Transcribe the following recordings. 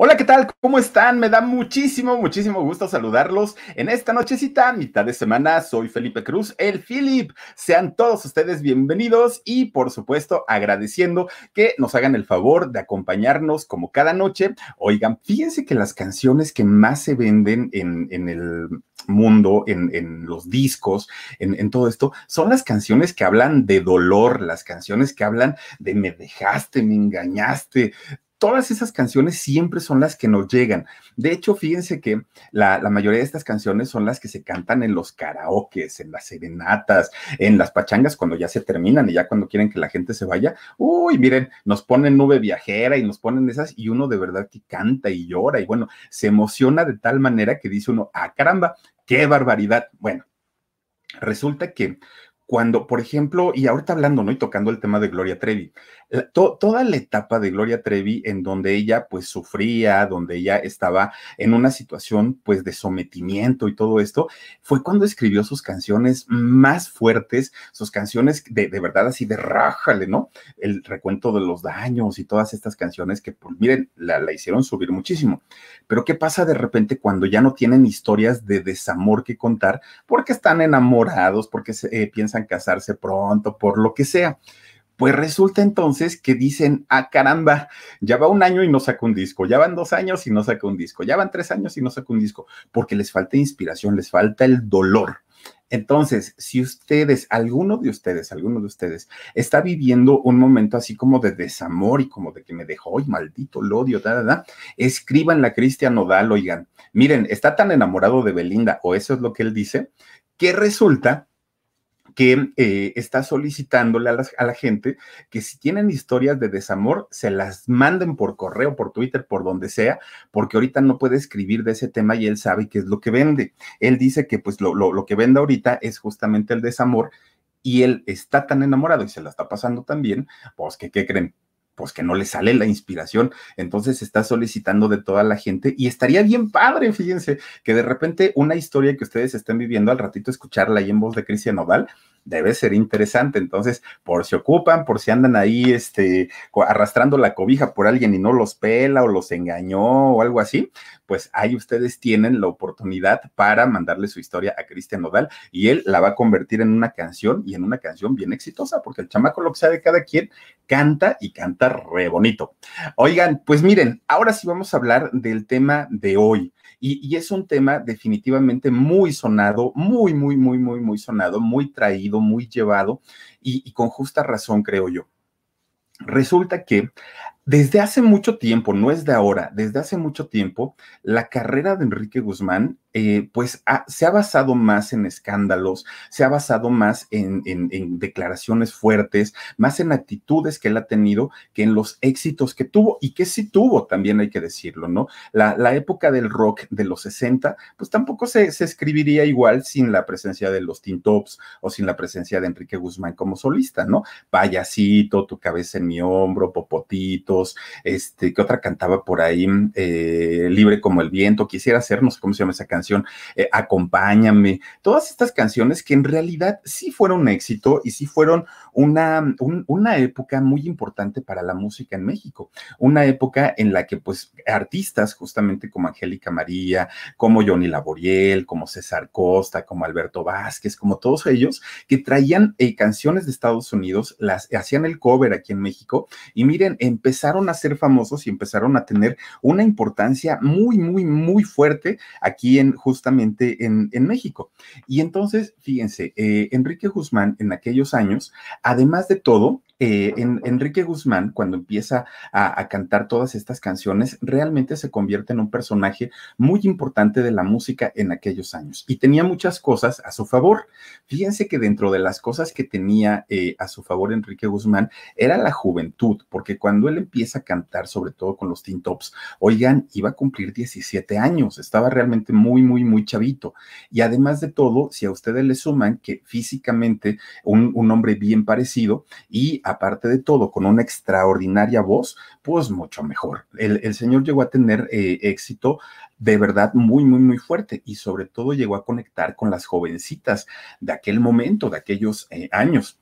Hola, ¿qué tal? ¿Cómo están? Me da muchísimo, muchísimo gusto saludarlos en esta nochecita, mitad de semana. Soy Felipe Cruz, el Philip. Sean todos ustedes bienvenidos y, por supuesto, agradeciendo que nos hagan el favor de acompañarnos como cada noche. Oigan, fíjense que las canciones que más se venden en, el mundo, en, los discos, en, todo esto, son las canciones que hablan de dolor, las canciones que hablan de me dejaste, me engañaste, todas esas canciones siempre son las que nos llegan. De hecho, fíjense que la, mayoría de estas canciones son las que se cantan en los karaokes, en las serenatas, en las pachangas cuando ya se terminan y ya cuando quieren que la gente se vaya. Uy, miren, nos ponen nube viajera y nos ponen esas y uno de verdad que canta y llora y bueno, se emociona de tal manera que dice uno, ah, caramba, qué barbaridad. Bueno, resulta que cuando, por ejemplo, y ahorita hablando, ¿no? Y tocando el tema de Gloria Trevi, to, toda la etapa de Gloria Trevi en donde ella pues sufría, donde ella estaba en una situación pues de sometimiento y todo esto, fue cuando escribió sus canciones más fuertes, sus canciones de, de verdad así de rájale, ¿no? El recuento de los daños y todas estas canciones que, pues miren, la, la hicieron subir muchísimo. Pero ¿qué pasa de repente cuando ya no tienen historias de desamor que contar porque están enamorados, porque se, eh, piensan casarse pronto, por lo que sea. Pues resulta entonces que dicen, ah, caramba, ya va un año y no saca un disco, ya van dos años y no saca un disco, ya van tres años y no saca un disco, porque les falta inspiración, les falta el dolor. Entonces, si ustedes, alguno de ustedes, alguno de ustedes está viviendo un momento así como de desamor y como de que me dejó, y maldito lo odio, da, da, da, escriban la Cristian Nodal, oigan, miren, está tan enamorado de Belinda, o eso es lo que él dice, que resulta que eh, está solicitándole a la, gente que si tienen historias de desamor, se las manden por correo, por Twitter, por donde sea, porque ahorita no puede escribir de ese tema y él sabe qué es lo que vende. Él dice que pues lo, lo, lo que vende ahorita es justamente el desamor y él está tan enamorado y se la está pasando tan bien, pues que, ¿qué creen? Pues que no le sale la inspiración, entonces está solicitando de toda la gente y estaría bien padre, fíjense, que de repente una historia que ustedes estén viviendo al ratito escucharla ahí en voz de Cristian Nodal, debe ser interesante. Entonces, por si ocupan, por si andan ahí este, arrastrando la cobija por alguien y no los pela o los engañó o algo así, pues ahí ustedes tienen la oportunidad para mandarle su historia a Cristian Nodal y él la va a convertir en una canción y en una canción bien exitosa, porque el chamaco, lo que sabe cada quien, canta y canta re bonito. Oigan, pues miren, ahora sí vamos a hablar del tema de hoy. Y, es un tema definitivamente muy sonado, muy, muy, muy, muy, muy sonado, muy traído, muy llevado y con justa razón, creo yo. Resulta que desde hace mucho tiempo, no es de ahora, desde hace mucho tiempo, la carrera de Enrique Guzmán, eh, pues ha, se ha basado más en escándalos, se ha basado más en, declaraciones fuertes, más en actitudes que él ha tenido que en los éxitos que tuvo y que sí tuvo, también hay que decirlo, ¿no? La, época del rock de los 60, pues tampoco se, escribiría igual sin la presencia de los Teen Tops o sin la presencia de Enrique Guzmán como solista, ¿no? Payasito, tu cabeza en mi hombro, Popotito este, que otra cantaba por ahí, eh, Libre como el viento, quisiera ser, no sé cómo se llama esa canción eh, Acompáñame, todas estas canciones que en realidad sí fueron un éxito y sí fueron una, una época muy importante para la música en México, una época en la que pues artistas justamente como Angélica María, como Johnny Laboriel, como César Costa, como Alberto Vázquez, como todos ellos que traían eh, canciones de Estados Unidos, las hacían el cover aquí en México y miren, empezaron a ser famosos y empezaron a tener una importancia muy, muy, muy fuerte aquí en justamente en, México. Y entonces, fíjense, eh, Enrique Guzmán en aquellos años Además de todo, eh, en, Enrique Guzmán, cuando empieza a, cantar todas estas canciones, realmente se convierte en un personaje muy importante de la música en aquellos años y tenía muchas cosas a su favor. Fíjense que dentro de las cosas que tenía eh, a su favor Enrique Guzmán era la juventud, porque cuando él empieza a cantar, sobre todo con los Teen Tops, oigan, iba a cumplir 17 años, estaba realmente muy, muy, muy chavito. Y además de todo, si a ustedes le suman que físicamente un, un hombre bien parecido y aparte de todo, con una extraordinaria voz, pues mucho mejor. El, señor llegó a tener eh, éxito de verdad muy, muy, muy fuerte y sobre todo llegó a conectar con las jovencitas de aquel momento, de aquellos eh, años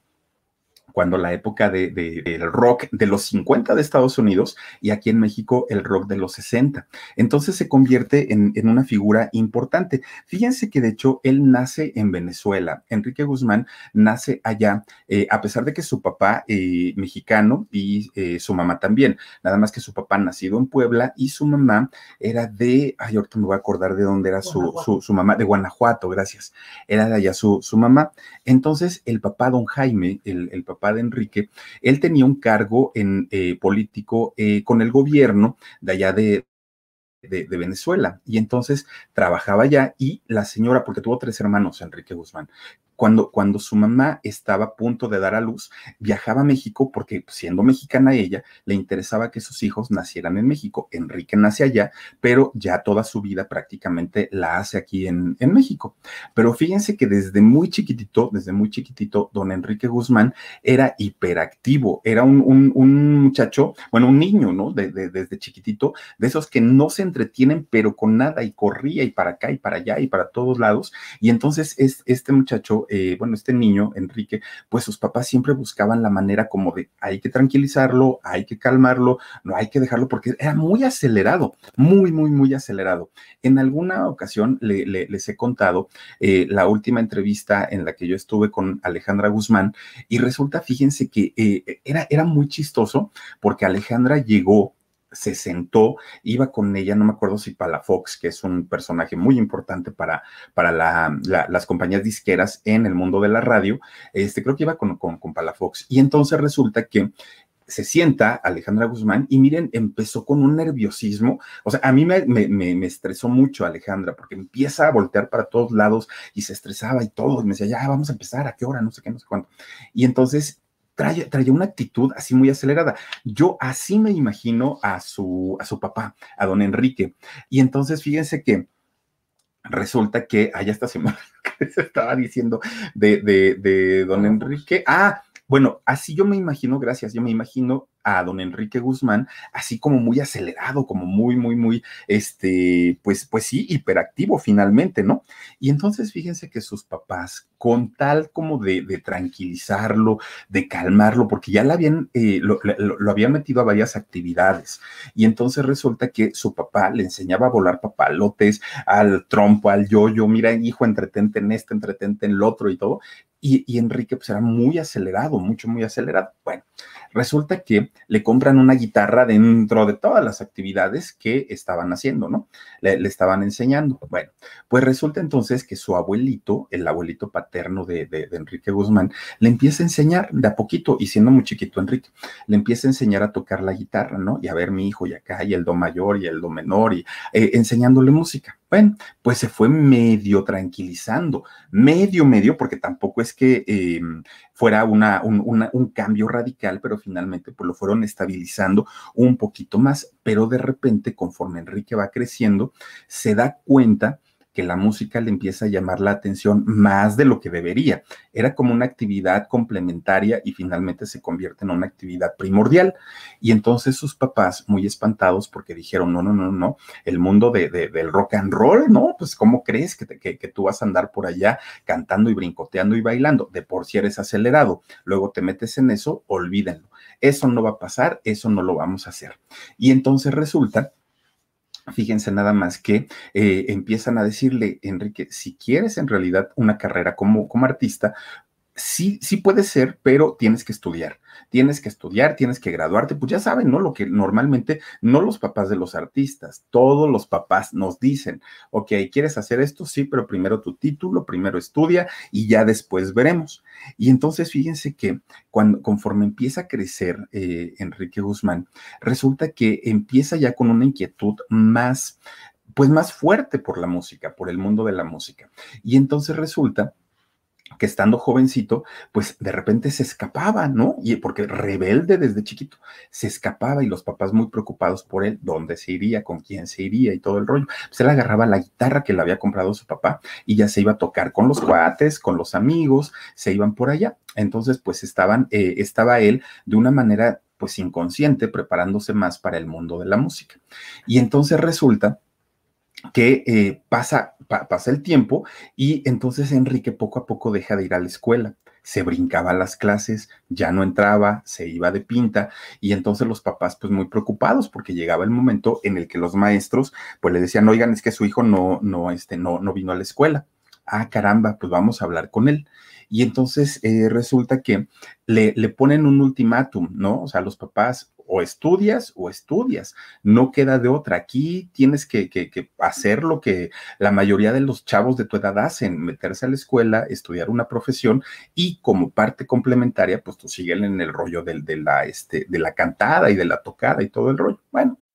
cuando la época de, del rock de los 50 de Estados Unidos y aquí en México el rock de los 60. Entonces se convierte en, una figura importante. Fíjense que de hecho él nace en Venezuela. Enrique Guzmán nace allá, eh, a pesar de que su papá eh, mexicano y eh, su mamá también. Nada más que su papá nacido en Puebla y su mamá era de, ay, ahorita me voy a acordar de dónde era su, su, mamá, de Guanajuato, gracias. Era de allá su, su mamá. Entonces el papá, don Jaime, el, el papá de Enrique, él tenía un cargo en eh, político eh, con el gobierno de allá de, de, Venezuela. Y entonces trabajaba allá y la señora, porque tuvo tres hermanos, Enrique Guzmán, cuando, cuando su mamá estaba a punto de dar a luz, viajaba a México porque siendo mexicana ella, le interesaba que sus hijos nacieran en México. Enrique nace allá, pero ya toda su vida prácticamente la hace aquí en, en México. Pero fíjense que desde muy chiquitito, desde muy chiquitito, don Enrique Guzmán era hiperactivo, era un, un, muchacho, bueno, un niño, ¿no? desde chiquitito, de esos que no se entretienen, pero con nada, y corría y para acá y para allá y para todos lados. Y entonces es, este muchacho eh, bueno, este niño, Enrique, pues sus papás siempre buscaban la manera como de hay que tranquilizarlo, hay que calmarlo, no hay que dejarlo porque era muy acelerado, muy, muy, muy acelerado. En alguna ocasión les he contado eh, la última entrevista en la que yo estuve con Alejandra Guzmán y resulta, fíjense que eh, era, era muy chistoso porque Alejandra llegó se sentó, iba con ella, no me acuerdo si Palafox, que es un personaje muy importante para, para las compañías disqueras en el mundo de la radio, este, creo que iba con, con, con Palafox. Y entonces resulta que se sienta Alejandra Guzmán y miren, empezó con un nerviosismo. O sea, a mí me, me, me, estresó mucho Alejandra porque empieza a voltear para todos lados y se estresaba y todo. Y me decía, ya vamos a empezar, ¿a qué hora? No sé qué, no sé cuánto. Y entonces trae, una actitud así muy acelerada. Yo así me imagino a su, a su papá, a don Enrique. Y entonces fíjense que resulta que, allá está semana que se estaba diciendo de, de, de don Enrique. Ah, bueno, así yo me imagino, gracias, yo me imagino a don Enrique Guzmán, así como muy acelerado, como muy, muy, muy, este, pues, pues sí, hiperactivo finalmente, ¿no? Y entonces fíjense que sus papás, con tal como de, tranquilizarlo, de calmarlo, porque ya habían, eh, lo, habían metido a varias actividades, y entonces resulta que su papá le enseñaba a volar papalotes, al trompo, al yoyo, mira, hijo, entretente en este, entretente en el otro y todo, y, y Enrique pues era muy acelerado, mucho, muy acelerado. Bueno, resulta que le compran una guitarra dentro de todas las actividades que estaban haciendo, ¿no? Le, estaban enseñando. Bueno, pues resulta entonces que su abuelito, el abuelito paterno de, de, Enrique Guzmán, le empieza a enseñar de a poquito, y siendo muy chiquito Enrique, le empieza a enseñar a tocar la guitarra, ¿no? Y a ver mi hijo y acá, y el do mayor y el do menor, y eh, enseñándole música. Bueno, pues se fue medio tranquilizando, medio, medio, porque tampoco es que eh, fuera una, un, un, cambio radical, pero finalmente pues lo fueron estabilizando un poquito más, pero de repente conforme Enrique va creciendo, se da cuenta que la música le empieza a llamar la atención más de lo que debería. Era como una actividad complementaria y finalmente se convierte en una actividad primordial. Y entonces sus papás, muy espantados porque dijeron, no, no, no, no, el mundo de, del rock and roll, ¿no? Pues ¿cómo crees que, que, tú vas a andar por allá cantando y brincoteando y bailando? De por si eres acelerado, luego te metes en eso, olvídenlo. Eso no va a pasar, eso no lo vamos a hacer. Y entonces resulta Fíjense nada más que eh, empiezan a decirle, Enrique, si quieres en realidad una carrera como, como artista, sí, sí puede ser, pero tienes que estudiar. Tienes que estudiar, tienes que graduarte. Pues ya saben, ¿no? Lo que normalmente no los papás de los artistas, todos los papás nos dicen, ok, ¿quieres hacer esto? Sí, pero primero tu título, primero estudia y ya después veremos. Y entonces fíjense que cuando, conforme empieza a crecer eh, Enrique Guzmán, resulta que empieza ya con una inquietud más, pues más fuerte por la música, por el mundo de la música. Y entonces resulta que estando jovencito, pues de repente se escapaba, ¿no? Y porque rebelde desde chiquito, se escapaba y los papás muy preocupados por él, dónde se iría, con quién se iría y todo el rollo. Se le agarraba la guitarra que le había comprado su papá y ya se iba a tocar con los cuates, con los amigos, se iban por allá. Entonces, pues estaban, eh, estaba él de una manera pues inconsciente preparándose más para el mundo de la música. Y entonces resulta que eh, pasa, pasa el tiempo y entonces Enrique poco a poco deja de ir a la escuela. Se brincaba las clases, ya no entraba, se iba de pinta y entonces los papás pues muy preocupados porque llegaba el momento en el que los maestros pues le decían, oigan, es que su hijo no, no, este, no, no vino a la escuela. Ah, caramba, pues vamos a hablar con él. Y entonces eh, resulta que le, le ponen un ultimátum, ¿no? O sea, los papás, o estudias o estudias, no queda de otra. Aquí tienes que, hacer lo que la mayoría de los chavos de tu edad hacen, meterse a la escuela, estudiar una profesión y como parte complementaria, pues tú sigues en el rollo de, la, este, de la cantada y de la tocada y todo el rollo. Bueno,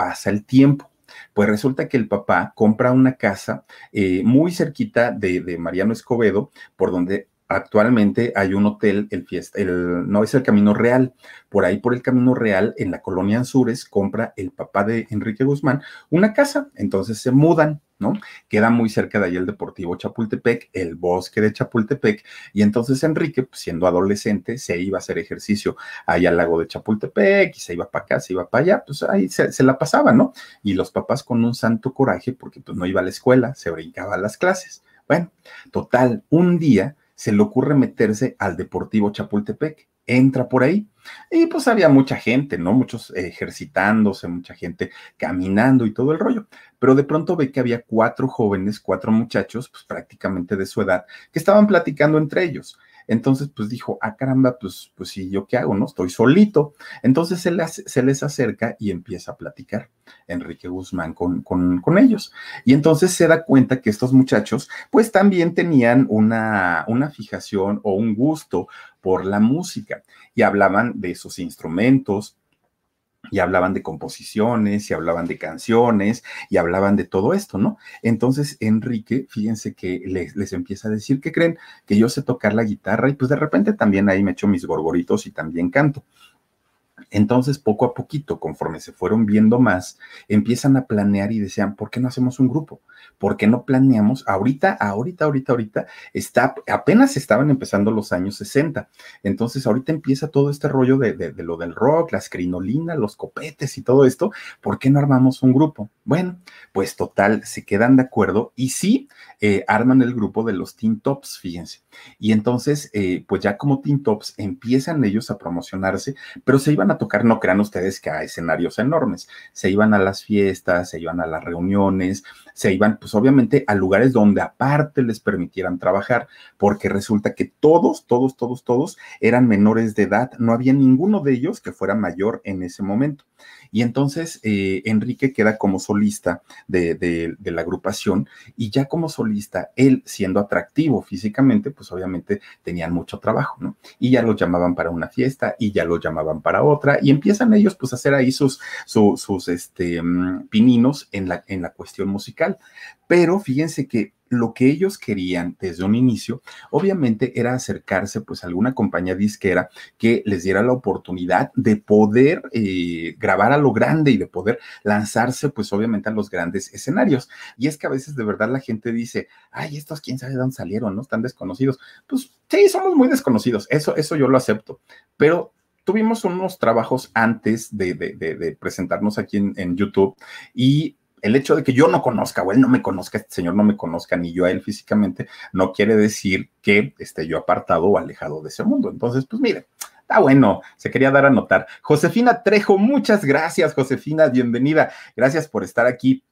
Pasa el tiempo. Pues resulta que el papá compra una casa eh, muy cerquita de, de, Mariano Escobedo, por donde actualmente hay un hotel, el fiesta, el, no es el Camino Real, por ahí por el Camino Real, en la colonia Anzures, compra el papá de Enrique Guzmán una casa, entonces se mudan, ¿no? Queda muy cerca de ahí el Deportivo Chapultepec, el bosque de Chapultepec, y entonces Enrique, pues, siendo adolescente, se iba a hacer ejercicio ahí al lago de Chapultepec, y se iba para acá, se iba para allá, pues ahí se, se la pasaba, ¿no? Y los papás con un santo coraje, porque pues no iba a la escuela, se brincaba a las clases. Bueno, total, un día se le ocurre meterse al Deportivo Chapultepec. Entra por ahí y pues había mucha gente, ¿no? Muchos ejercitándose, mucha gente caminando y todo el rollo. Pero de pronto ve que había cuatro jóvenes, cuatro muchachos, pues prácticamente de su edad, que estaban platicando entre ellos. Entonces, pues dijo, ah, caramba, pues, pues sí, ¿yo qué hago? No, estoy solito. Entonces se les, se les acerca y empieza a platicar Enrique Guzmán con, con, con, ellos. Y entonces se da cuenta que estos muchachos, pues también tenían una, una fijación o un gusto por la música y hablaban de sus instrumentos, y hablaban de composiciones, y hablaban de canciones, y hablaban de todo esto, ¿no? Entonces, Enrique, fíjense que les, les, empieza a decir que creen que yo sé tocar la guitarra, y pues de repente también ahí me echo mis gorgoritos y también canto. Entonces, poco a poquito, conforme se fueron viendo más, empiezan a planear y decían, ¿por qué no hacemos un grupo? ¿Por qué no planeamos? Ahorita, ahorita, ahorita, ahorita, está, apenas estaban empezando los años 60. Entonces, ahorita empieza todo este rollo de lo del rock, las crinolinas, los copetes y todo esto. ¿Por qué no armamos un grupo? Bueno, pues total, se quedan de acuerdo y sí, eh, arman el grupo de los Teen Tops, fíjense. Y entonces, eh, pues ya como Teen Tops empiezan ellos a promocionarse, pero se iban a tocar, no crean ustedes que a escenarios enormes, se iban a las fiestas, se iban a las reuniones, se iban pues obviamente a lugares donde aparte les permitieran trabajar, porque resulta que todos, todos, todos, todos eran menores de edad, no había ninguno de ellos que fuera mayor en ese momento. Y entonces eh, Enrique queda como solista de, la agrupación y ya como solista, él siendo atractivo físicamente, pues obviamente tenían mucho trabajo, ¿no? Y ya los llamaban para una fiesta y ya los llamaban para otra y empiezan ellos pues a hacer ahí sus, sus, este, mm, pininos en la, en la cuestión musical. Pero fíjense que lo que ellos querían desde un inicio, obviamente, era acercarse pues a alguna compañía disquera que les diera la oportunidad de poder eh, grabar a lo grande y de poder lanzarse pues obviamente a los grandes escenarios. Y es que a veces de verdad la gente dice, ay, estos quién sabe de dónde salieron, ¿no? Están desconocidos. Pues sí, somos muy desconocidos, eso, eso yo lo acepto, pero tuvimos unos trabajos antes de, presentarnos aquí en, YouTube y el hecho de que yo no conozca o él no me conozca, este señor no me conozca, ni yo a él físicamente, no quiere decir que esté yo apartado o alejado de ese mundo. Entonces, pues mire, está bueno, se quería dar a notar. Josefina Trejo, muchas gracias, Josefina, bienvenida. Gracias por estar aquí.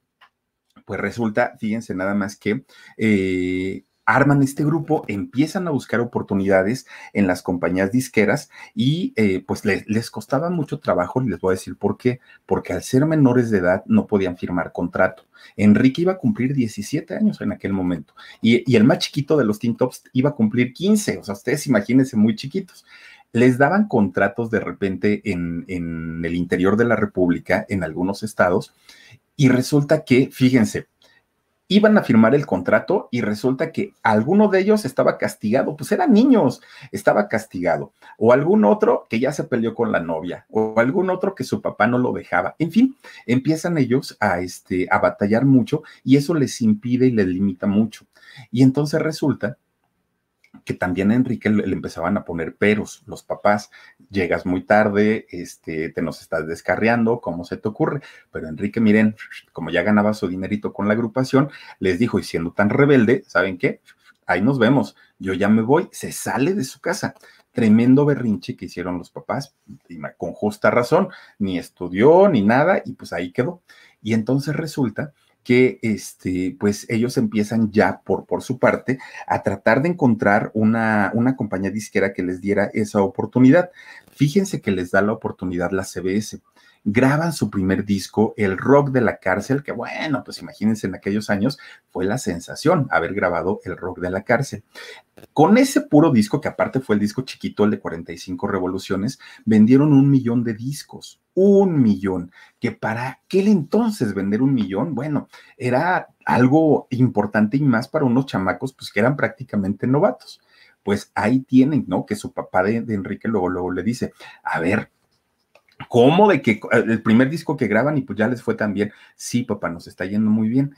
Pues resulta, fíjense nada más que eh, arman este grupo, empiezan a buscar oportunidades en las compañías disqueras y eh, pues les costaba mucho trabajo y les voy a decir por qué, porque al ser menores de edad no podían firmar contrato. Enrique iba a cumplir 17 años en aquel momento y, el más chiquito de los Teen Tops iba a cumplir 15, o sea, ustedes imagínense muy chiquitos les daban contratos de repente en, en, el interior de la República, en algunos estados, y resulta que, fíjense, iban a firmar el contrato y resulta que alguno de ellos estaba castigado, pues eran niños, estaba castigado, o algún otro que ya se peleó con la novia, o algún otro que su papá no lo dejaba. En fin, empiezan ellos a, este, a batallar mucho y eso les impide y les limita mucho. Y entonces resulta que también a Enrique le, empezaban a poner peros los papás. Llegas muy tarde, este, te nos estás descarriando, ¿cómo se te ocurre? Pero Enrique, miren, como ya ganaba su dinerito con la agrupación, les dijo, y siendo tan rebelde, ¿saben qué? Ahí nos vemos, yo ya me voy, se sale de su casa. Tremendo berrinche que hicieron los papás, con justa razón, ni estudió ni nada, y pues ahí quedó. Y entonces resulta que este, pues ellos empiezan ya por, por su parte a tratar de encontrar una, una compañía disquera que les diera esa oportunidad. Fíjense que les da la oportunidad la CBS graban su primer disco, El Rock de la Cárcel, que bueno, pues imagínense en aquellos años fue la sensación haber grabado El Rock de la Cárcel. Con ese puro disco, que aparte fue el disco chiquito, el de 45 revoluciones, vendieron un millón de discos, un millón, que para aquel entonces vender un millón, bueno, era algo importante y más para unos chamacos, pues que eran prácticamente novatos. Pues ahí tienen, ¿no? Que su papá de, de Enrique luego, luego le dice, a ver, ¿Cómo de que el primer disco que graban y pues ya les fue tan bien? Sí, papá, nos está yendo muy bien.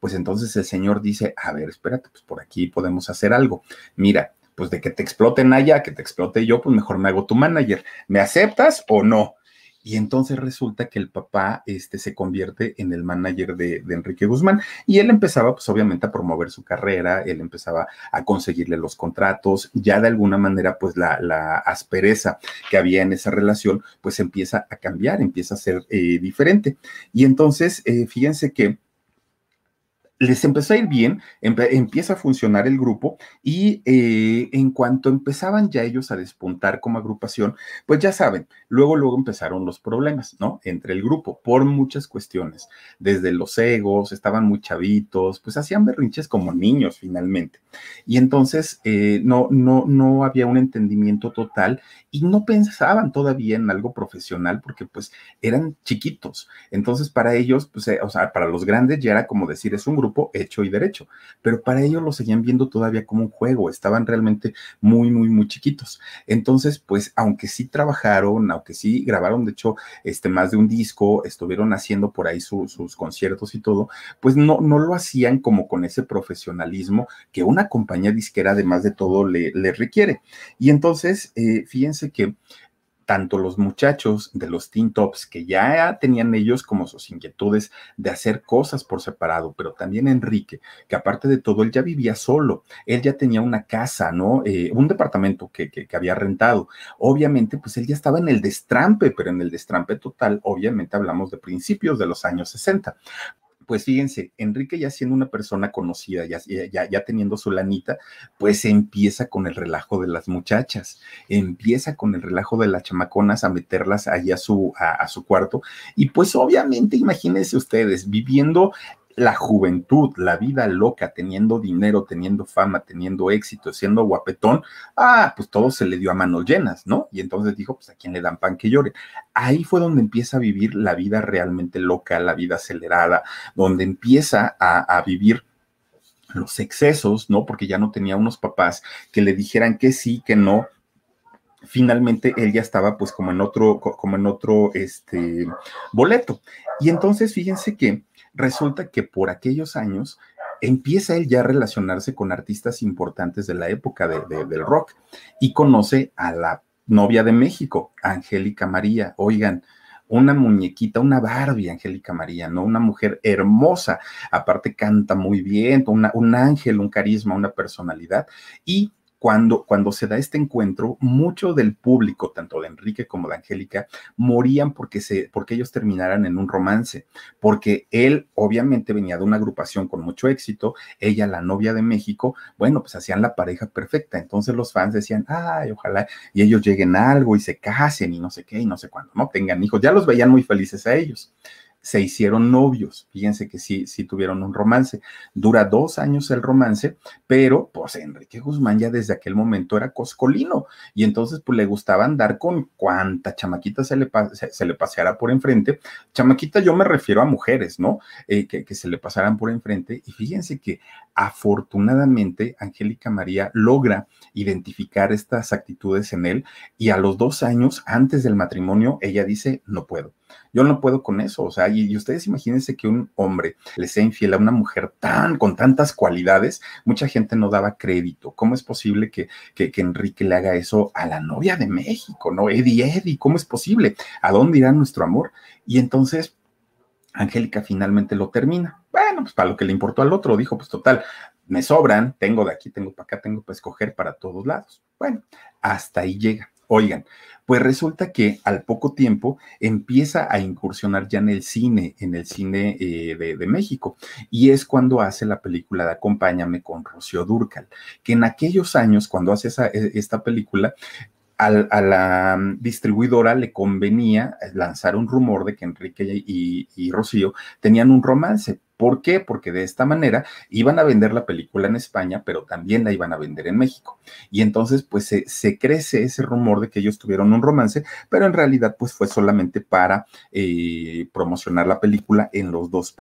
Pues entonces el señor dice, a ver, espérate, pues por aquí podemos hacer algo. Mira, pues de que te exploten allá, que te explote yo, pues mejor me hago tu manager. ¿Me aceptas o no? Y entonces resulta que el papá este, se convierte en el manager de, Enrique Guzmán y él empezaba, pues obviamente, a promover su carrera, él empezaba a conseguirle los contratos, ya de alguna manera, pues la, aspereza que había en esa relación, pues empieza a cambiar, empieza a ser eh, diferente. Y entonces, eh, fíjense que les empezó a ir bien, empieza a funcionar el grupo y eh, en cuanto empezaban ya ellos a despuntar como agrupación, pues ya saben, luego, luego empezaron los problemas, ¿no? Entre el grupo, por muchas cuestiones, desde los egos, estaban muy chavitos, pues hacían berrinches como niños finalmente. Y entonces eh, no, no, no había un entendimiento total y no pensaban todavía en algo profesional porque pues eran chiquitos. Entonces para ellos, pues, eh, o sea, para los grandes ya era como decir, es un grupo hecho y derecho, pero para ellos lo seguían viendo todavía como un juego, estaban realmente muy, muy, muy chiquitos. Entonces, pues, aunque sí trabajaron, aunque sí grabaron, de hecho, este, más de un disco, estuvieron haciendo por ahí sus conciertos y todo, pues no, no lo hacían como con ese profesionalismo que una compañía disquera, además de todo, le, le requiere. Y entonces, eh, fíjense que tanto los muchachos de los Teen Tops, que ya tenían ellos como sus inquietudes de hacer cosas por separado, pero también Enrique, que aparte de todo, él ya vivía solo, él ya tenía una casa, ¿no? Eh, un departamento que, que, que había rentado. Obviamente, pues él ya estaba en el destrampe, pero en el destrampe total, obviamente hablamos de principios de los años 60 pues fíjense, Enrique ya siendo una persona conocida, ya, ya, ya, teniendo su lanita, pues empieza con el relajo de las muchachas, empieza con el relajo de las chamaconas a meterlas allí a su, a, a su cuarto. Y pues obviamente, imagínense ustedes, viviendo la juventud, la vida loca, teniendo dinero, teniendo fama, teniendo éxito, siendo guapetón, ah, pues todo se le dio a manos llenas, ¿no? Y entonces dijo, pues a quién le dan pan que llore. Ahí fue donde empieza a vivir la vida realmente loca, la vida acelerada, donde empieza a, vivir los excesos, ¿no? Porque ya no tenía unos papás que le dijeran que sí, que no, finalmente él ya estaba pues como en otro, como en otro, este, boleto. Y entonces fíjense que resulta que por aquellos años empieza él ya a relacionarse con artistas importantes de la época de, de, del rock y conoce a la novia de México, Angélica María. Oigan, una muñequita, una Barbie, Angélica María, ¿no? Una mujer hermosa, aparte canta muy bien, un ángel, un carisma, una personalidad y cuando, cuando se da este encuentro, mucho del público, tanto de Enrique como de Angélica, morían porque, se, porque ellos terminaran en un romance, porque él obviamente venía de una agrupación con mucho éxito, ella la novia de México, bueno, pues hacían la pareja perfecta, entonces los fans decían, ay, ojalá, y ellos lleguen a algo y se casen y no sé qué y no sé cuándo, ¿no? Tengan hijos, ya los veían muy felices a ellos se hicieron novios. Fíjense que sí, sí tuvieron un romance. Dura dos años el romance, pero pues Enrique Guzmán ya desde aquel momento era coscolino y entonces pues le gustaba andar con cuanta chamaquita se le, se, le paseara por enfrente. Chamaquita yo me refiero a mujeres, ¿no? Eh, que, que se le pasaran por enfrente y fíjense que afortunadamente Angélica María logra identificar estas actitudes en él y a los dos años antes del matrimonio ella dice, no puedo yo no puedo con eso, o sea, y, ustedes imagínense que un hombre le sea infiel a una mujer tan, con tantas cualidades, mucha gente no daba crédito. ¿Cómo es posible que, que, que Enrique le haga eso a la novia de México, no? Eddie, Eddie, ¿cómo es posible? ¿A dónde irá nuestro amor? Y entonces, Angélica finalmente lo termina. Bueno, pues para lo que le importó al otro, dijo, pues total, me sobran, tengo de aquí, tengo para acá, tengo para escoger para todos lados. Bueno, hasta ahí llega. Oigan, pues resulta que al poco tiempo empieza a incursionar ya en el cine, en el cine eh, de, México, y es cuando hace la película de Acompáñame con Rocío Durcal, que en aquellos años, cuando hace esa, e, esta película, a, la distribuidora le convenía lanzar un rumor de que Enrique y, Rocío tenían un romance. ¿Por qué? Porque de esta manera iban a vender la película en España, pero también la iban a vender en México. Y entonces, pues se, crece ese rumor de que ellos tuvieron un romance, pero en realidad, pues fue solamente para eh, promocionar la película en los dos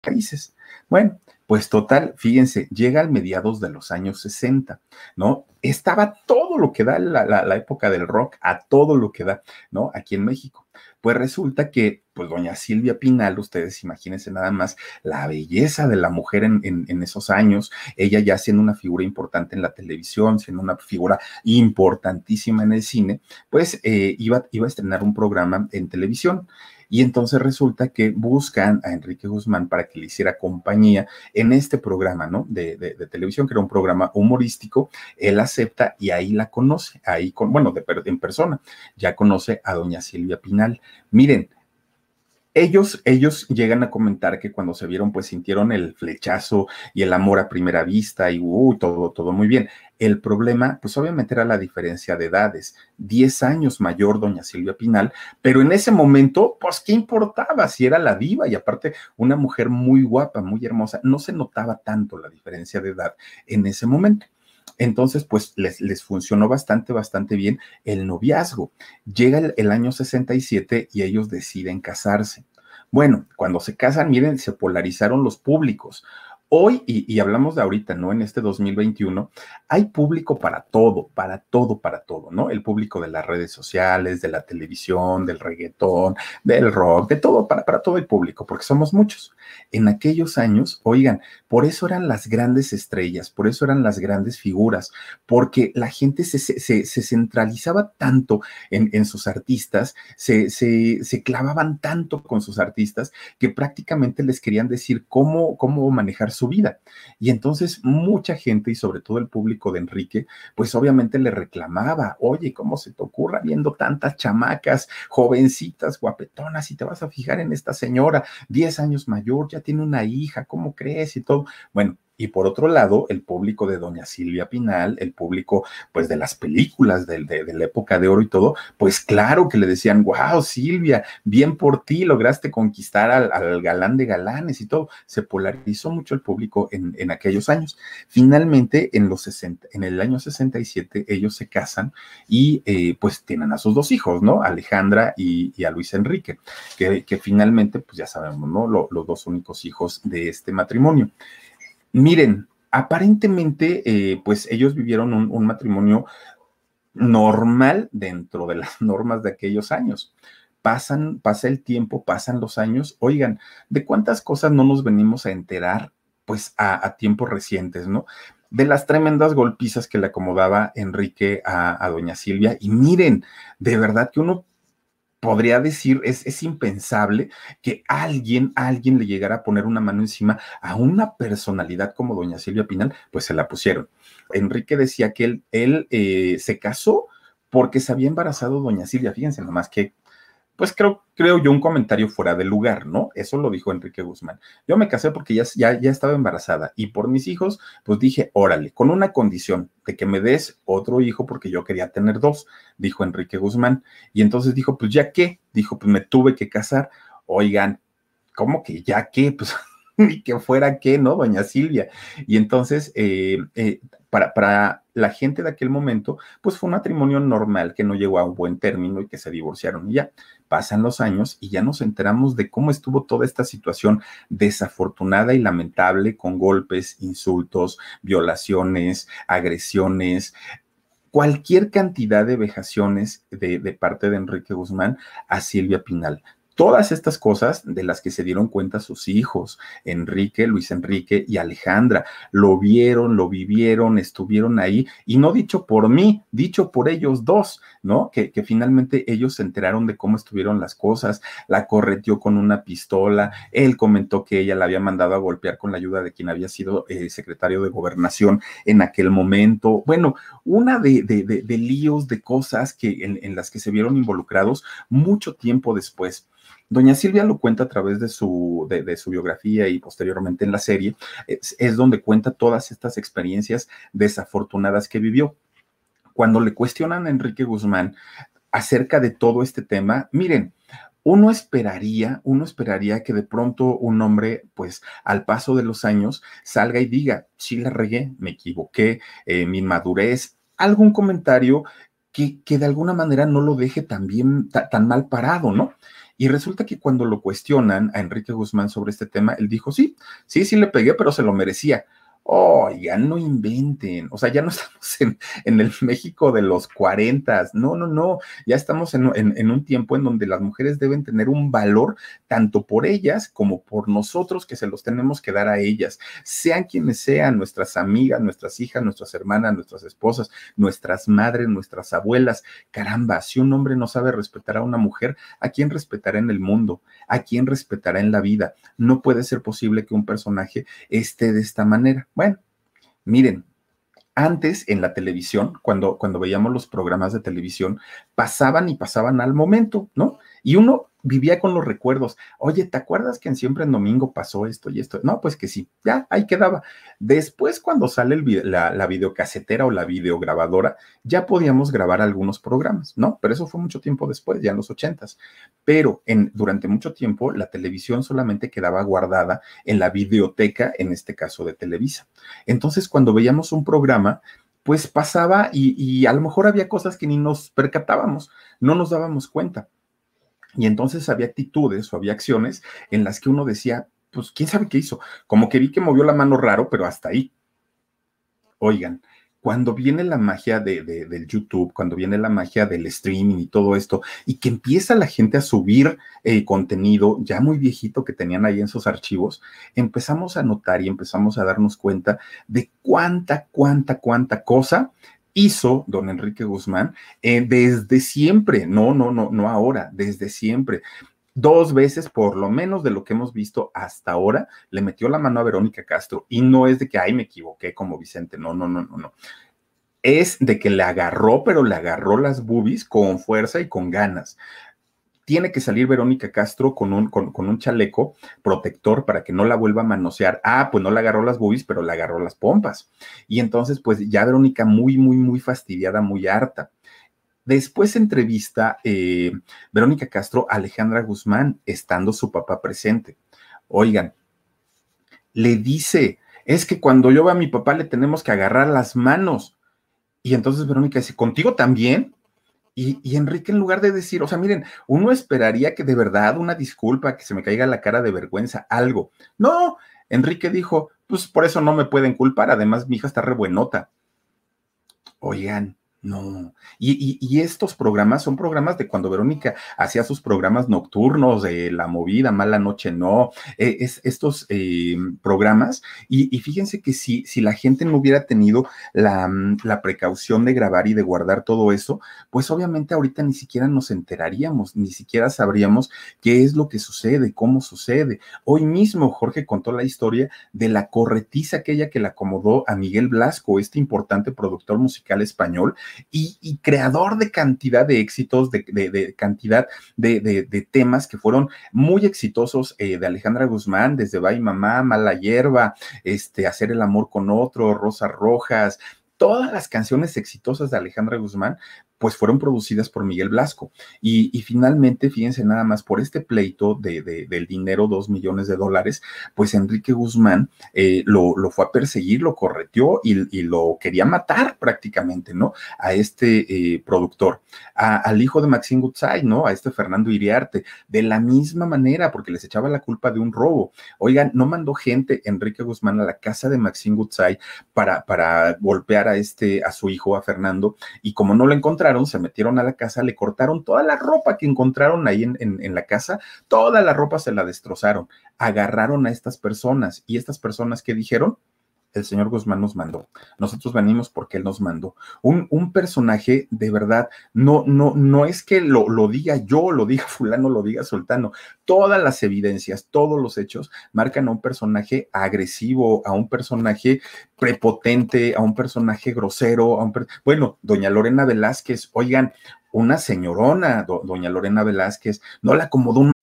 Países. Bueno, pues total, fíjense, llega al mediados de los años 60, ¿no? Estaba todo lo que da la, época del rock, a todo lo que da, ¿no? Aquí en México. Pues resulta que, pues doña Silvia Pinal, ustedes imagínense nada más la belleza de la mujer en, esos años, ella ya siendo una figura importante en la televisión, siendo una figura importantísima en el cine, pues eh, iba a estrenar un programa en televisión. Y entonces resulta que buscan a Enrique Guzmán para que le hiciera compañía en este programa, ¿no? De, de, televisión, que era un programa humorístico. Él acepta y ahí la conoce, ahí con, bueno, de, en persona, ya conoce a doña Silvia Pinal. Miren, ellos, ellos llegan a comentar que cuando se vieron, pues sintieron el flechazo y el amor a primera vista y uh, todo, todo muy bien. El problema, pues obviamente era la diferencia de edades. Diez años mayor doña Silvia Pinal, pero en ese momento, pues, ¿qué importaba si era la diva? Y aparte, una mujer muy guapa, muy hermosa. No se notaba tanto la diferencia de edad en ese momento. Entonces, pues les, les funcionó bastante, bastante bien el noviazgo. Llega el, el año 67 y ellos deciden casarse. Bueno, cuando se casan, miren, se polarizaron los públicos. Hoy, y, hablamos de ahorita, ¿no? En este 2021, hay público para todo, para todo, para todo, ¿no? El público de las redes sociales, de la televisión, del reggaetón, del rock, de todo, para, para todo el público, porque somos muchos. En aquellos años, oigan, por eso eran las grandes estrellas, por eso eran las grandes figuras, porque la gente se, se, se centralizaba tanto en, en sus artistas, se, se, clavaban tanto con sus artistas, que prácticamente les querían decir cómo, cómo manejar su vida. Y entonces mucha gente y sobre todo el público de Enrique, pues obviamente le reclamaba, oye, ¿cómo se te ocurra viendo tantas chamacas, jovencitas, guapetonas, y te vas a fijar en esta señora, 10 años mayor, ya tiene una hija, ¿cómo crees? Y todo. Bueno, y por otro lado, el público de Doña Silvia Pinal, el público pues de las películas de, la época de oro y todo, pues claro que le decían, wow, Silvia, bien por ti, lograste conquistar al, galán de galanes y todo. Se polarizó mucho el público en, aquellos años. Finalmente, en, los 60, en el año 67, ellos se casan y eh, pues tienen a sus dos hijos, ¿no? Alejandra y, a Luis Enrique, que, finalmente, pues ya sabemos, ¿no? los dos únicos hijos de este matrimonio. Miren, aparentemente, eh, pues ellos vivieron un, matrimonio normal dentro de las normas de aquellos años. Pasan, pasa el tiempo, pasan los años. Oigan, ¿de cuántas cosas no nos venimos a enterar? Pues a, tiempos recientes, ¿no? de las tremendas golpizas que le acomodaba Enrique a, a, doña Silvia. Y miren, de verdad que uno podría decir, es, es, impensable que alguien, alguien le llegara a poner una mano encima a una personalidad como doña Silvia Pinal, pues se la pusieron. Enrique decía que él, él eh, se casó porque se había embarazado doña Silvia, fíjense nomás que pues creo, creo yo un comentario fuera de lugar, ¿no? Eso lo dijo Enrique Guzmán. Yo me casé porque ya, ya, ya estaba embarazada y por mis hijos, pues dije, órale, con una condición de que me des otro hijo porque yo quería tener dos, dijo Enrique Guzmán. Y entonces dijo, pues ya qué, dijo, pues me tuve que casar. Oigan, ¿cómo que ya qué? Pues ni que fuera qué, ¿no? Doña Silvia. Y entonces, eh, eh, para, para la gente de aquel momento, pues fue un matrimonio normal que no llegó a un buen término y que se divorciaron y ya pasan los años y ya nos enteramos de cómo estuvo toda esta situación desafortunada y lamentable con golpes, insultos, violaciones, agresiones, cualquier cantidad de vejaciones de, parte de Enrique Guzmán a Silvia Pinal. Todas estas cosas de las que se dieron cuenta sus hijos, Enrique, Luis Enrique y Alejandra, lo vieron, lo vivieron, estuvieron ahí, y no dicho por mí, dicho por ellos dos, ¿no? Que, finalmente ellos se enteraron de cómo estuvieron las cosas, la correteó con una pistola, él comentó que ella la había mandado a golpear con la ayuda de quien había sido eh, secretario de gobernación en aquel momento. Bueno, una de, de, líos, de cosas que, en las que se vieron involucrados mucho tiempo después. Doña Silvia lo cuenta a través de su, de, su biografía y posteriormente en la serie, es, donde cuenta todas estas experiencias desafortunadas que vivió. Cuando le cuestionan a Enrique Guzmán acerca de todo este tema, miren, uno esperaría, uno esperaría que de pronto un hombre, pues al paso de los años, salga y diga, sí la regué, me equivoqué, eh, mi inmadurez, algún comentario que, que, de alguna manera no lo deje tan bien, tan mal parado, ¿no? Y resulta que cuando lo cuestionan a Enrique Guzmán sobre este tema, él dijo, sí, sí, sí le pegué, pero se lo merecía oh, ya no inventen, o sea, ya no estamos en, el México de los 40, no, no, no, ya estamos en, en, un tiempo en donde las mujeres deben tener un valor tanto por ellas como por nosotros que se los tenemos que dar a ellas, sean quienes sean, nuestras amigas, nuestras hijas, nuestras hermanas, nuestras esposas, nuestras madres, nuestras abuelas, caramba, si un hombre no sabe respetar a una mujer, ¿a quién respetará en el mundo? ¿A quién respetará en la vida? No puede ser posible que un personaje esté de esta manera. Bueno, miren, antes en la televisión, cuando, cuando veíamos los programas de televisión, pasaban y pasaban al momento, ¿no? Y uno vivía con los recuerdos. Oye, ¿te acuerdas que Siempre en Domingo pasó esto y esto? No, pues que sí, ya, ahí quedaba. Después, cuando sale la, la, videocasetera o la videograbadora, ya podíamos grabar algunos programas, ¿no? Pero eso fue mucho tiempo después, ya en los ochentas. Pero en, durante mucho tiempo, la televisión solamente quedaba guardada en la videoteca, en este caso de Televisa. Entonces, cuando veíamos un programa, pues pasaba y, a lo mejor había cosas que ni nos percatábamos, no nos dábamos cuenta. Y entonces había actitudes o había acciones en las que uno decía, pues quién sabe qué hizo. Como que vi que movió la mano raro, pero hasta ahí. Oigan, cuando viene la magia de, del YouTube, cuando viene la magia del streaming y todo esto, y que empieza la gente a subir eh, contenido ya muy viejito que tenían ahí en sus archivos, empezamos a notar y empezamos a darnos cuenta de cuánta, cuánta, cuánta cosa hizo don Enrique Guzmán eh, desde siempre, no, no, no, no ahora, desde siempre dos veces, por lo menos de lo que hemos visto hasta ahora, le metió la mano a Verónica Castro. Y no es de que, ay, me equivoqué como Vicente, no, no, no, no, no. Es de que le agarró, pero le agarró las boobies con fuerza y con ganas. Tiene que salir Verónica Castro con un, con, un chaleco protector para que no la vuelva a manosear. Ah, pues no le agarró las boobies, pero le agarró las pompas. Y entonces, pues ya Verónica muy, muy, muy fastidiada, muy harta Después entrevista eh, Verónica Castro a Alejandra Guzmán, estando su papá presente. Oigan, le dice, es que cuando yo veo a mi papá le tenemos que agarrar las manos. Y entonces Verónica dice, ¿contigo también? Y, Enrique, en lugar de decir, o sea, miren, uno esperaría que de verdad una disculpa, que se me caiga la cara de vergüenza, algo. No, Enrique dijo, pues por eso no me pueden culpar, además mi hija está re buenota. Oigan, no, y, estos programas son programas de cuando Verónica hacía sus programas nocturnos, de La Movida, Mala Noche No, eh, es, estos eh, programas, y, fíjense que si, si la gente no hubiera tenido la, mm, la, precaución de grabar y de guardar todo eso, pues obviamente ahorita ni siquiera nos enteraríamos, ni siquiera sabríamos qué es lo que sucede, cómo sucede. Hoy mismo Jorge contó la historia de la corretiza aquella que le acomodó a Miguel Blasco, este importante productor musical español, y, creador de cantidad de éxitos, de, cantidad de, temas que fueron muy exitosos eh, de Alejandra Guzmán, desde Bye Mamá, Mala Hierba, este, Hacer el Amor con Otro, Rosas Rojas, todas las canciones exitosas de Alejandra Guzmán pues fueron producidas por Miguel Blasco. Y, finalmente, fíjense nada más, por este pleito de, del dinero, dos millones de dólares, pues Enrique Guzmán eh, lo, lo, fue a perseguir, lo correteó y, lo quería matar prácticamente, ¿no? A este eh, productor, al hijo de Maxine Gutzai, ¿no? A este Fernando Iriarte, de la misma manera, porque les echaba la culpa de un robo. Oigan, no mandó gente Enrique Guzmán a la casa de Maxine Gutzai para, para golpear a este, a su hijo, a Fernando, y como no lo encontraron, se metieron a la casa, le cortaron toda la ropa que encontraron ahí en, la casa, toda la ropa se la destrozaron, agarraron a estas personas y estas personas que dijeron, el señor Guzmán nos mandó. Nosotros venimos porque él nos mandó. Un, un personaje de verdad, no, no, no es que lo, lo, diga yo, lo diga fulano, lo diga sultano. Todas las evidencias, todos los hechos marcan a un personaje agresivo, a un personaje prepotente, a un personaje grosero, a un bueno, doña Lorena Velázquez, oigan, una señorona, doña Lorena Velázquez, no la acomodó un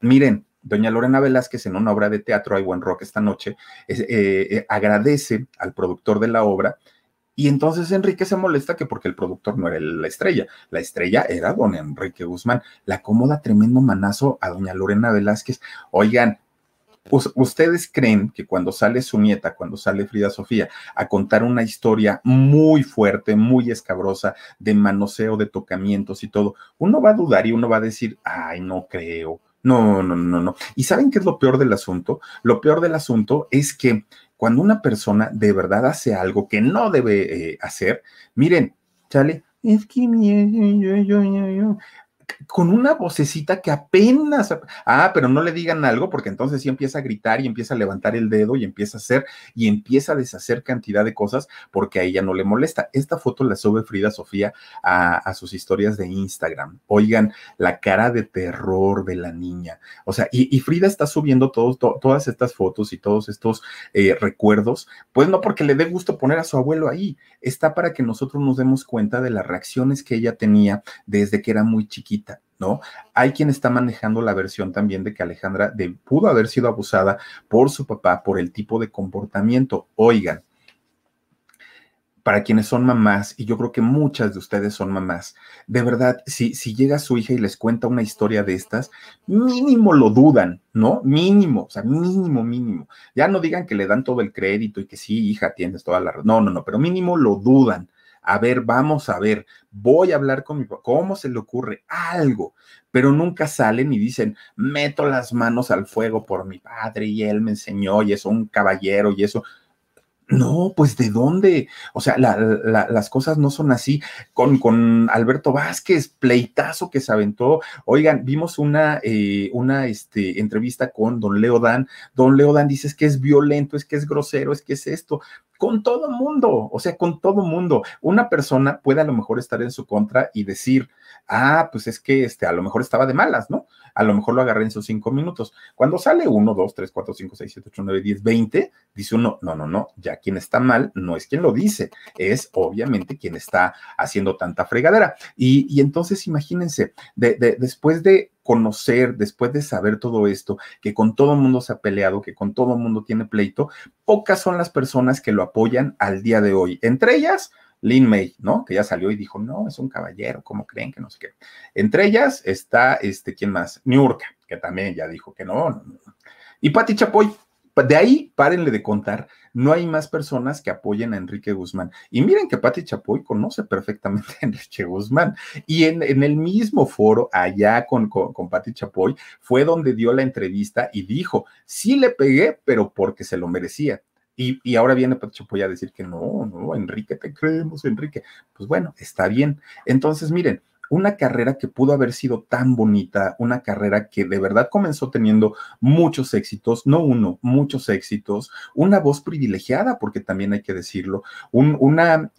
Miren, doña Lorena Velázquez en una obra de teatro, Hay Buen Rock esta noche, eh, eh, agradece al productor de la obra y entonces Enrique se molesta que porque el productor no era la estrella, la estrella era don Enrique Guzmán, la acomoda tremendo manazo a doña Lorena Velázquez. Oigan, ¿Ustedes creen que cuando sale su nieta, cuando sale Frida Sofía, a contar una historia muy fuerte, muy escabrosa, de manoseo, de tocamientos y todo, uno va a dudar y uno va a decir, ay, no creo, no, no, no, no. ¿Y saben qué es lo peor del asunto? Lo peor del asunto es que cuando una persona de verdad hace algo que no debe eh, hacer, miren, chale, es que con una vocecita que apenas, ah, pero no le digan algo porque entonces sí empieza a gritar y empieza a levantar el dedo y empieza a hacer y empieza a deshacer cantidad de cosas porque a ella no le molesta. Esta foto la sube Frida Sofía a, sus historias de Instagram. Oigan, la cara de terror de la niña. O sea, y, Frida está subiendo todas estas fotos y todos estos eh, recuerdos, pues no porque le dé gusto poner a su abuelo ahí, está para que nosotros nos demos cuenta de las reacciones que ella tenía desde que era muy chiquita. ¿No? Hay quien está manejando la versión también de que Alejandra pudo haber sido abusada por su papá por el tipo de comportamiento. Oigan, para quienes son mamás, y yo creo que muchas de ustedes son mamás, de verdad, si, si llega su hija y les cuenta una historia de estas, mínimo lo dudan, ¿no? Mínimo, o sea, mínimo, mínimo. Ya no digan que le dan todo el crédito y que sí, hija, tienes toda la... No, no, no, pero mínimo lo dudan a ver, vamos a ver, voy a hablar con mi papá, ¿cómo se le ocurre? Algo, pero nunca salen y dicen, meto las manos al fuego por mi padre y él me enseñó y es un caballero y eso. No, pues de dónde? O sea, las cosas no son así. Con, con, Alberto Vázquez, pleitazo que se aventó. Oigan, vimos una, eh, una este, entrevista con don Leo Dan. Don Leo Dan dice que es violento, es que es grosero, es que es esto. Con todo mundo, o sea, con todo mundo. Una persona puede a lo mejor estar en su contra y decir, ah, pues es que este, a lo mejor estaba de malas, ¿no? A lo mejor lo agarré en sus cinco minutos. Cuando sale uno, dos, tres, cuatro, cinco, seis, siete, ocho, nueve, diez, veinte, dice uno, no, no, no, ya quien está mal no es quien lo dice, es obviamente quien está haciendo tanta fregadera. Y, entonces imagínense, después de conocer, después de saber todo esto, que con todo el mundo se ha peleado, que con todo el mundo tiene pleito, pocas son las personas que lo apoyan al día de hoy. Entre ellas, Lin May, ¿no? Que ya salió y dijo, no, es un caballero, ¿cómo creen que no sé qué? Entre ellas está, este, ¿quién más? Niurka, que también ya dijo que no. Y Pati Chapoy, de ahí, párenle de contar, no hay más personas que apoyen a Enrique Guzmán. Y miren que Pati Chapoy conoce perfectamente a Enrique Guzmán. Y en, el mismo foro, allá con, con, con Pati Chapoy, fue donde dio la entrevista y dijo, sí le pegué, pero porque se lo merecía. Y, ahora viene Pati a decir que no, no, Enrique, te creemos, Enrique. Pues bueno, está bien. Entonces, miren, una carrera que pudo haber sido tan bonita, una carrera que de verdad comenzó teniendo muchos éxitos, no uno, muchos éxitos, una voz privilegiada, porque también hay que decirlo, un,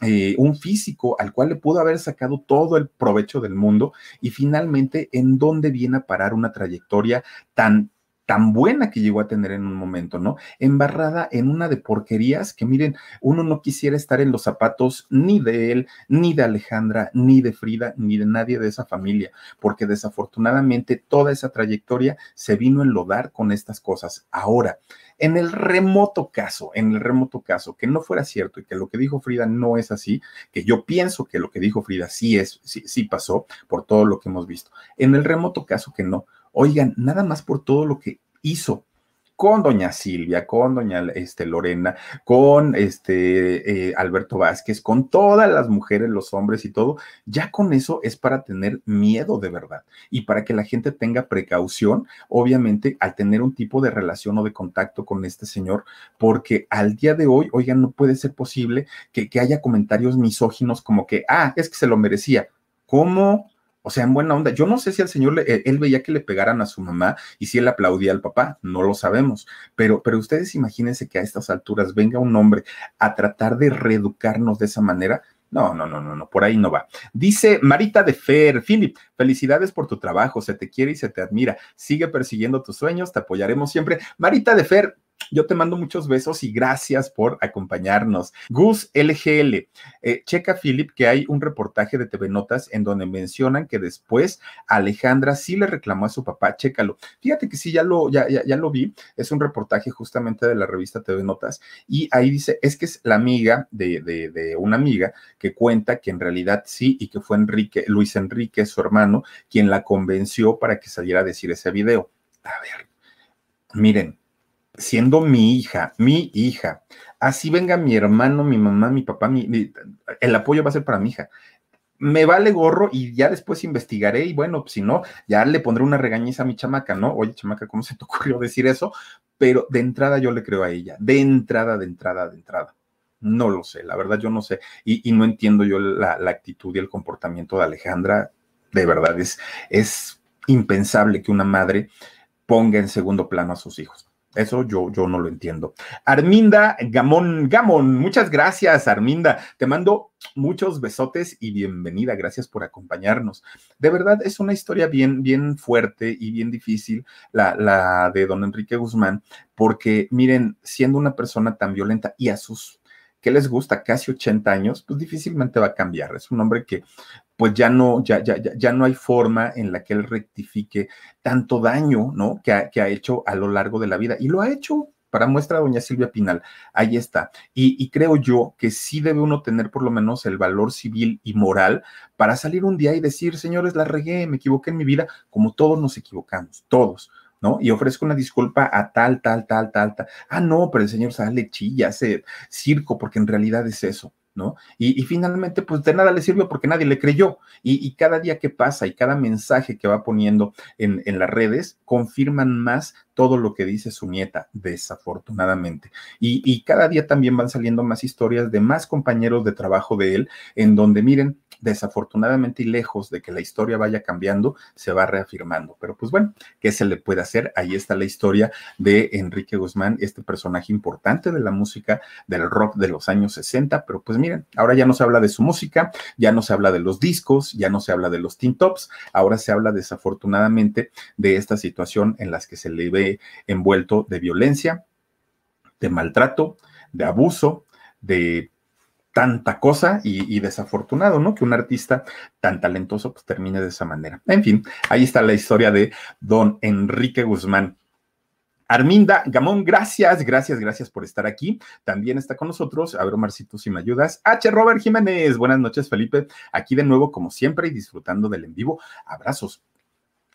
eh, un físico al cual le pudo haber sacado todo el provecho del mundo y finalmente en dónde viene a parar una trayectoria tan tan buena que llegó a tener en un momento, ¿no? Embarrada en una de porquerías que miren, uno no quisiera estar en los zapatos ni de él, ni de Alejandra, ni de Frida, ni de nadie de esa familia, porque desafortunadamente toda esa trayectoria se vino a enlodar con estas cosas. Ahora, en el remoto caso, en el remoto caso, que no fuera cierto y que lo que dijo Frida no es así, que yo pienso que lo que dijo Frida sí es, sí, sí pasó por todo lo que hemos visto. En el remoto caso que no, Oigan, nada más por todo lo que hizo con doña Silvia, con doña este, Lorena, con este, eh, Alberto Vázquez, con todas las mujeres, los hombres y todo, ya con eso es para tener miedo de verdad y para que la gente tenga precaución, obviamente, al tener un tipo de relación o de contacto con este señor, porque al día de hoy, oigan, no puede ser posible que, que haya comentarios misóginos como que, ah, es que se lo merecía. ¿Cómo? O sea, en buena onda. Yo no sé si al señor eh, él veía que le pegaran a su mamá y si él aplaudía al papá, no lo sabemos. Pero, pero ustedes imagínense que a estas alturas venga un hombre a tratar de reeducarnos de esa manera. No, no, no, no, no, por ahí no va. Dice Marita de Fer, Philip, felicidades por tu trabajo, se te quiere y se te admira. Sigue persiguiendo tus sueños, te apoyaremos siempre. Marita de Fer, yo te mando muchos besos y gracias por acompañarnos. Gus LGL, eh, checa Philip que hay un reportaje de TV Notas en donde mencionan que después Alejandra sí le reclamó a su papá, chécalo. Fíjate que sí, ya lo, ya, ya, lo vi, es un reportaje justamente de la revista TV Notas y ahí dice, es que es la amiga de, de, de una amiga que cuenta que en realidad sí y que fue Enrique, Luis Enrique, su hermano, quien la convenció para que saliera a decir ese video. A ver, miren, siendo mi hija, mi hija, así venga mi hermano, mi mamá, mi papá, mi, el apoyo va a ser para mi hija. Me vale gorro y ya después investigaré y bueno, si no, ya le pondré una regañiza a mi chamaca, ¿no? Oye, chamaca, ¿cómo se te ocurrió decir eso? Pero de entrada yo le creo a ella, de entrada, de entrada, de entrada. No lo sé, la verdad yo no sé. Y, no entiendo yo la, la actitud y el comportamiento de Alejandra de verdad, es, es impensable que una madre ponga en segundo plano a sus hijos. Eso yo, yo no lo entiendo. Arminda Gamón, Gamón, muchas gracias, Arminda. Te mando muchos besotes y bienvenida. Gracias por acompañarnos. De verdad, es una historia bien, bien fuerte y bien difícil, la, la de don Enrique Guzmán, porque miren, siendo una persona tan violenta y a sus ¿qué les gusta? Casi 80 años, pues difícilmente va a cambiar. Es un hombre que pues ya no, ya, ya, ya, no hay forma en la que él rectifique tanto daño, ¿no? Que ha, que ha hecho a lo largo de la vida. Y lo ha hecho para muestra doña Silvia Pinal. Ahí está. Y, y, creo yo que sí debe uno tener por lo menos el valor civil y moral para salir un día y decir, señores, la regué, me equivoqué en mi vida, como todos nos equivocamos, todos. ¿No? Y ofrezco una disculpa a tal, tal, tal, tal, tal. Ah, no, pero el señor sale chilla, hace circo, porque en realidad es eso. ¿no? Y, finalmente, pues de nada le sirvió porque nadie le creyó. Y, cada día que pasa y cada mensaje que va poniendo en, en, las redes confirman más todo lo que dice su nieta, desafortunadamente. Y, y cada día también van saliendo más historias de más compañeros de trabajo de él, en donde miren, desafortunadamente y lejos de que la historia vaya cambiando, se va reafirmando. Pero pues bueno, ¿qué se le puede hacer? Ahí está la historia de Enrique Guzmán, este personaje importante de la música del rock de los años 60, pero pues miren, ahora ya no se habla de su música, ya no se habla de los discos, ya no se habla de los teen tops, ahora se habla desafortunadamente de esta situación en las que se le ve envuelto de violencia, de maltrato, de abuso, de tanta cosa y, desafortunado, ¿no? Que un artista tan talentoso pues termine de esa manera. En fin, ahí está la historia de don Enrique Guzmán. Arminda Gamón, gracias, gracias, gracias por estar aquí. También está con nosotros, a ver, Omarcito, si me ayudas. H. Robert Jiménez, buenas noches, Felipe. Aquí de nuevo, como siempre, y disfrutando del en vivo. Abrazos.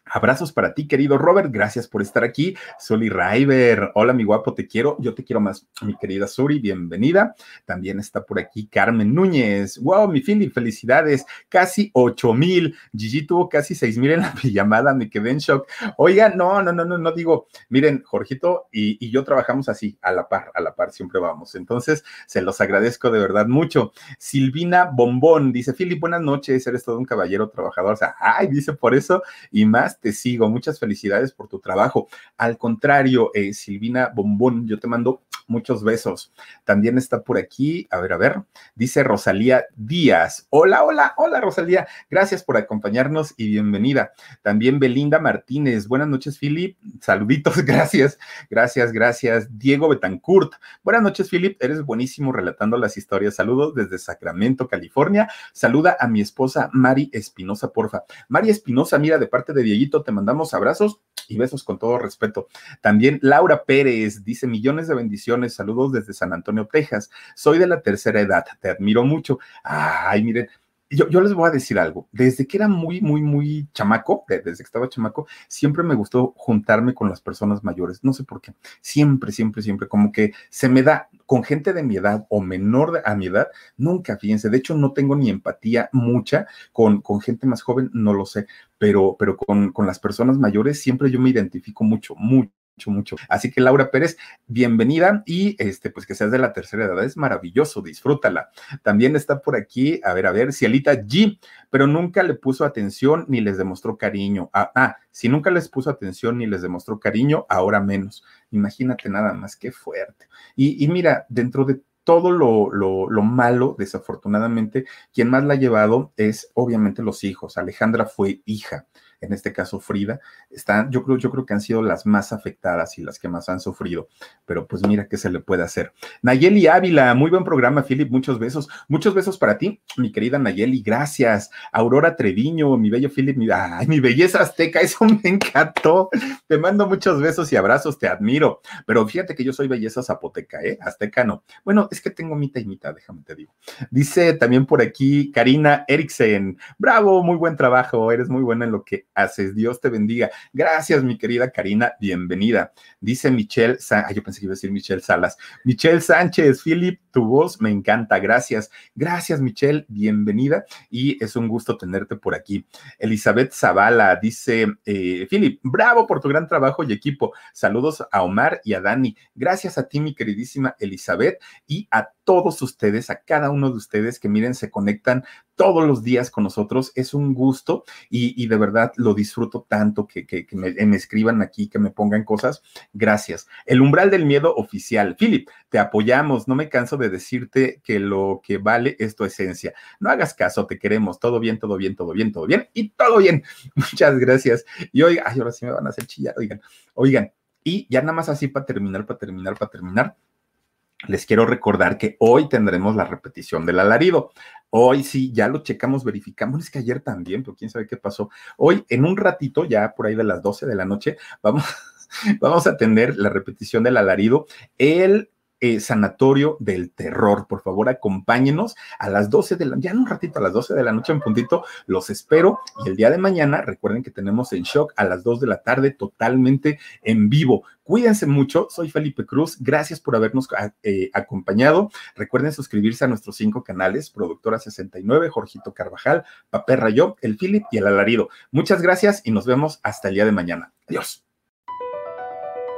Abrazos para ti, querido Robert. Gracias por estar aquí. Soli River. Hola, mi guapo, te quiero. Yo te quiero más, mi querida Suri. Bienvenida. También está por aquí Carmen Núñez. Wow, mi Philip, felicidades. Casi ocho mil. Gigi tuvo casi seis mil en la llamada. Me quedé en shock. Oiga, no, no, no, no, no digo. Miren, Jorgito y, y yo trabajamos así, a la par, a la par, siempre vamos. Entonces, se los agradezco de verdad mucho. Silvina Bombón dice: Philip, buenas noches. Eres todo un caballero trabajador. O sea, ay, dice por eso y más te sigo. Muchas felicidades por tu trabajo. Al contrario, eh, Silvina Bombón, yo te mando muchos besos. También está por aquí, a ver, a ver, dice Rosalía Díaz. Hola, hola, hola Rosalía. Gracias por acompañarnos y bienvenida. También Belinda Martínez. Buenas noches, Philip. Saluditos, gracias, gracias, gracias. Diego Betancourt. Buenas noches, Philip. Eres buenísimo relatando las historias. Saludos desde Sacramento, California. Saluda a mi esposa Mari Espinosa, porfa. Mari Espinosa, mira, de parte de Diego te mandamos abrazos y besos con todo respeto. También Laura Pérez dice millones de bendiciones, saludos desde San Antonio, Texas. Soy de la tercera edad, te admiro mucho. Ay, miren, yo, les voy a decir algo. Desde que era muy, muy, muy chamaco, desde que estaba chamaco, siempre me gustó juntarme con las personas mayores. No sé por qué. Siempre, siempre, siempre. Como que se me da con gente de mi edad o menor a mi edad. Nunca, fíjense. De hecho, no tengo ni empatía mucha con, con gente más joven, no lo sé. Pero, pero con, con las personas mayores siempre yo me identifico mucho, mucho mucho, mucho. Así que Laura Pérez, bienvenida y este, pues que seas de la tercera edad, es maravilloso, disfrútala. También está por aquí, a ver, a ver, Cielita G, pero nunca le puso atención ni les demostró cariño. Ah, ah, si nunca les puso atención ni les demostró cariño, ahora menos. Imagínate nada más, qué fuerte. Y, y mira, dentro de todo lo, lo, lo, malo, desafortunadamente, quien más la ha llevado es obviamente los hijos. Alejandra fue hija en este caso Frida, están, yo creo, yo creo que han sido las más afectadas y las que más han sufrido, pero pues mira qué se le puede hacer. Nayeli Ávila, muy buen programa, Philip, muchos besos, muchos besos para ti, mi querida Nayeli, gracias. Aurora Treviño, mi bello Philip, mi, mi belleza azteca, eso me encantó. Te mando muchos besos y abrazos, te admiro, pero fíjate que yo soy belleza zapoteca, ¿eh? Azteca no. Bueno, es que tengo mitad y mitad, déjame te digo. Dice también por aquí Karina Eriksen, bravo, muy buen trabajo, eres muy buena en lo que haces. Dios te bendiga. Gracias, mi querida Karina, bienvenida. Dice Michelle, yo pensé que iba a decir Michelle Salas. Michelle Sánchez, Philip, tu voz me encanta. Gracias. Gracias, Michelle, bienvenida y es un gusto tenerte por aquí. Elizabeth Zavala dice, eh, Philip, bravo por tu gran trabajo y equipo. Saludos a Omar y a Dani. Gracias a ti, mi queridísima Elizabeth, y a todos ustedes, a cada uno de ustedes que miren, se conectan todos los días con nosotros. Es un gusto y, de verdad lo disfruto tanto que, que, me, me, escriban aquí, que me pongan cosas. Gracias. El umbral del miedo oficial. Philip, te apoyamos. No me canso de decirte que lo que vale es tu esencia. No hagas caso, te queremos. Todo bien, todo bien, todo bien, todo bien y todo bien. Muchas gracias. Y oiga, ay, ahora sí me van a hacer chillar. Oigan, oigan. Y ya nada más así para terminar, para terminar, para terminar les quiero recordar que hoy tendremos la repetición del alarido. Hoy sí, ya lo checamos, verificamos, es que ayer también, pero quién sabe qué pasó. Hoy, en un ratito, ya por ahí de las 12 de la noche, vamos, vamos a tener la repetición del alarido. El eh, Sanatorio del Terror. Por favor, acompáñenos a las 12 de la, ya en un ratito, a las 12 de la noche en puntito, los espero. Y el día de mañana, recuerden que tenemos en shock a las 2 de la tarde, totalmente en vivo. Cuídense mucho, soy Felipe Cruz, gracias por habernos eh, acompañado. Recuerden suscribirse a nuestros cinco canales, Productora 69, Jorgito Carvajal, Papel Rayo, El Philip y El Alarido. Muchas gracias y nos vemos hasta el día de mañana. Adiós.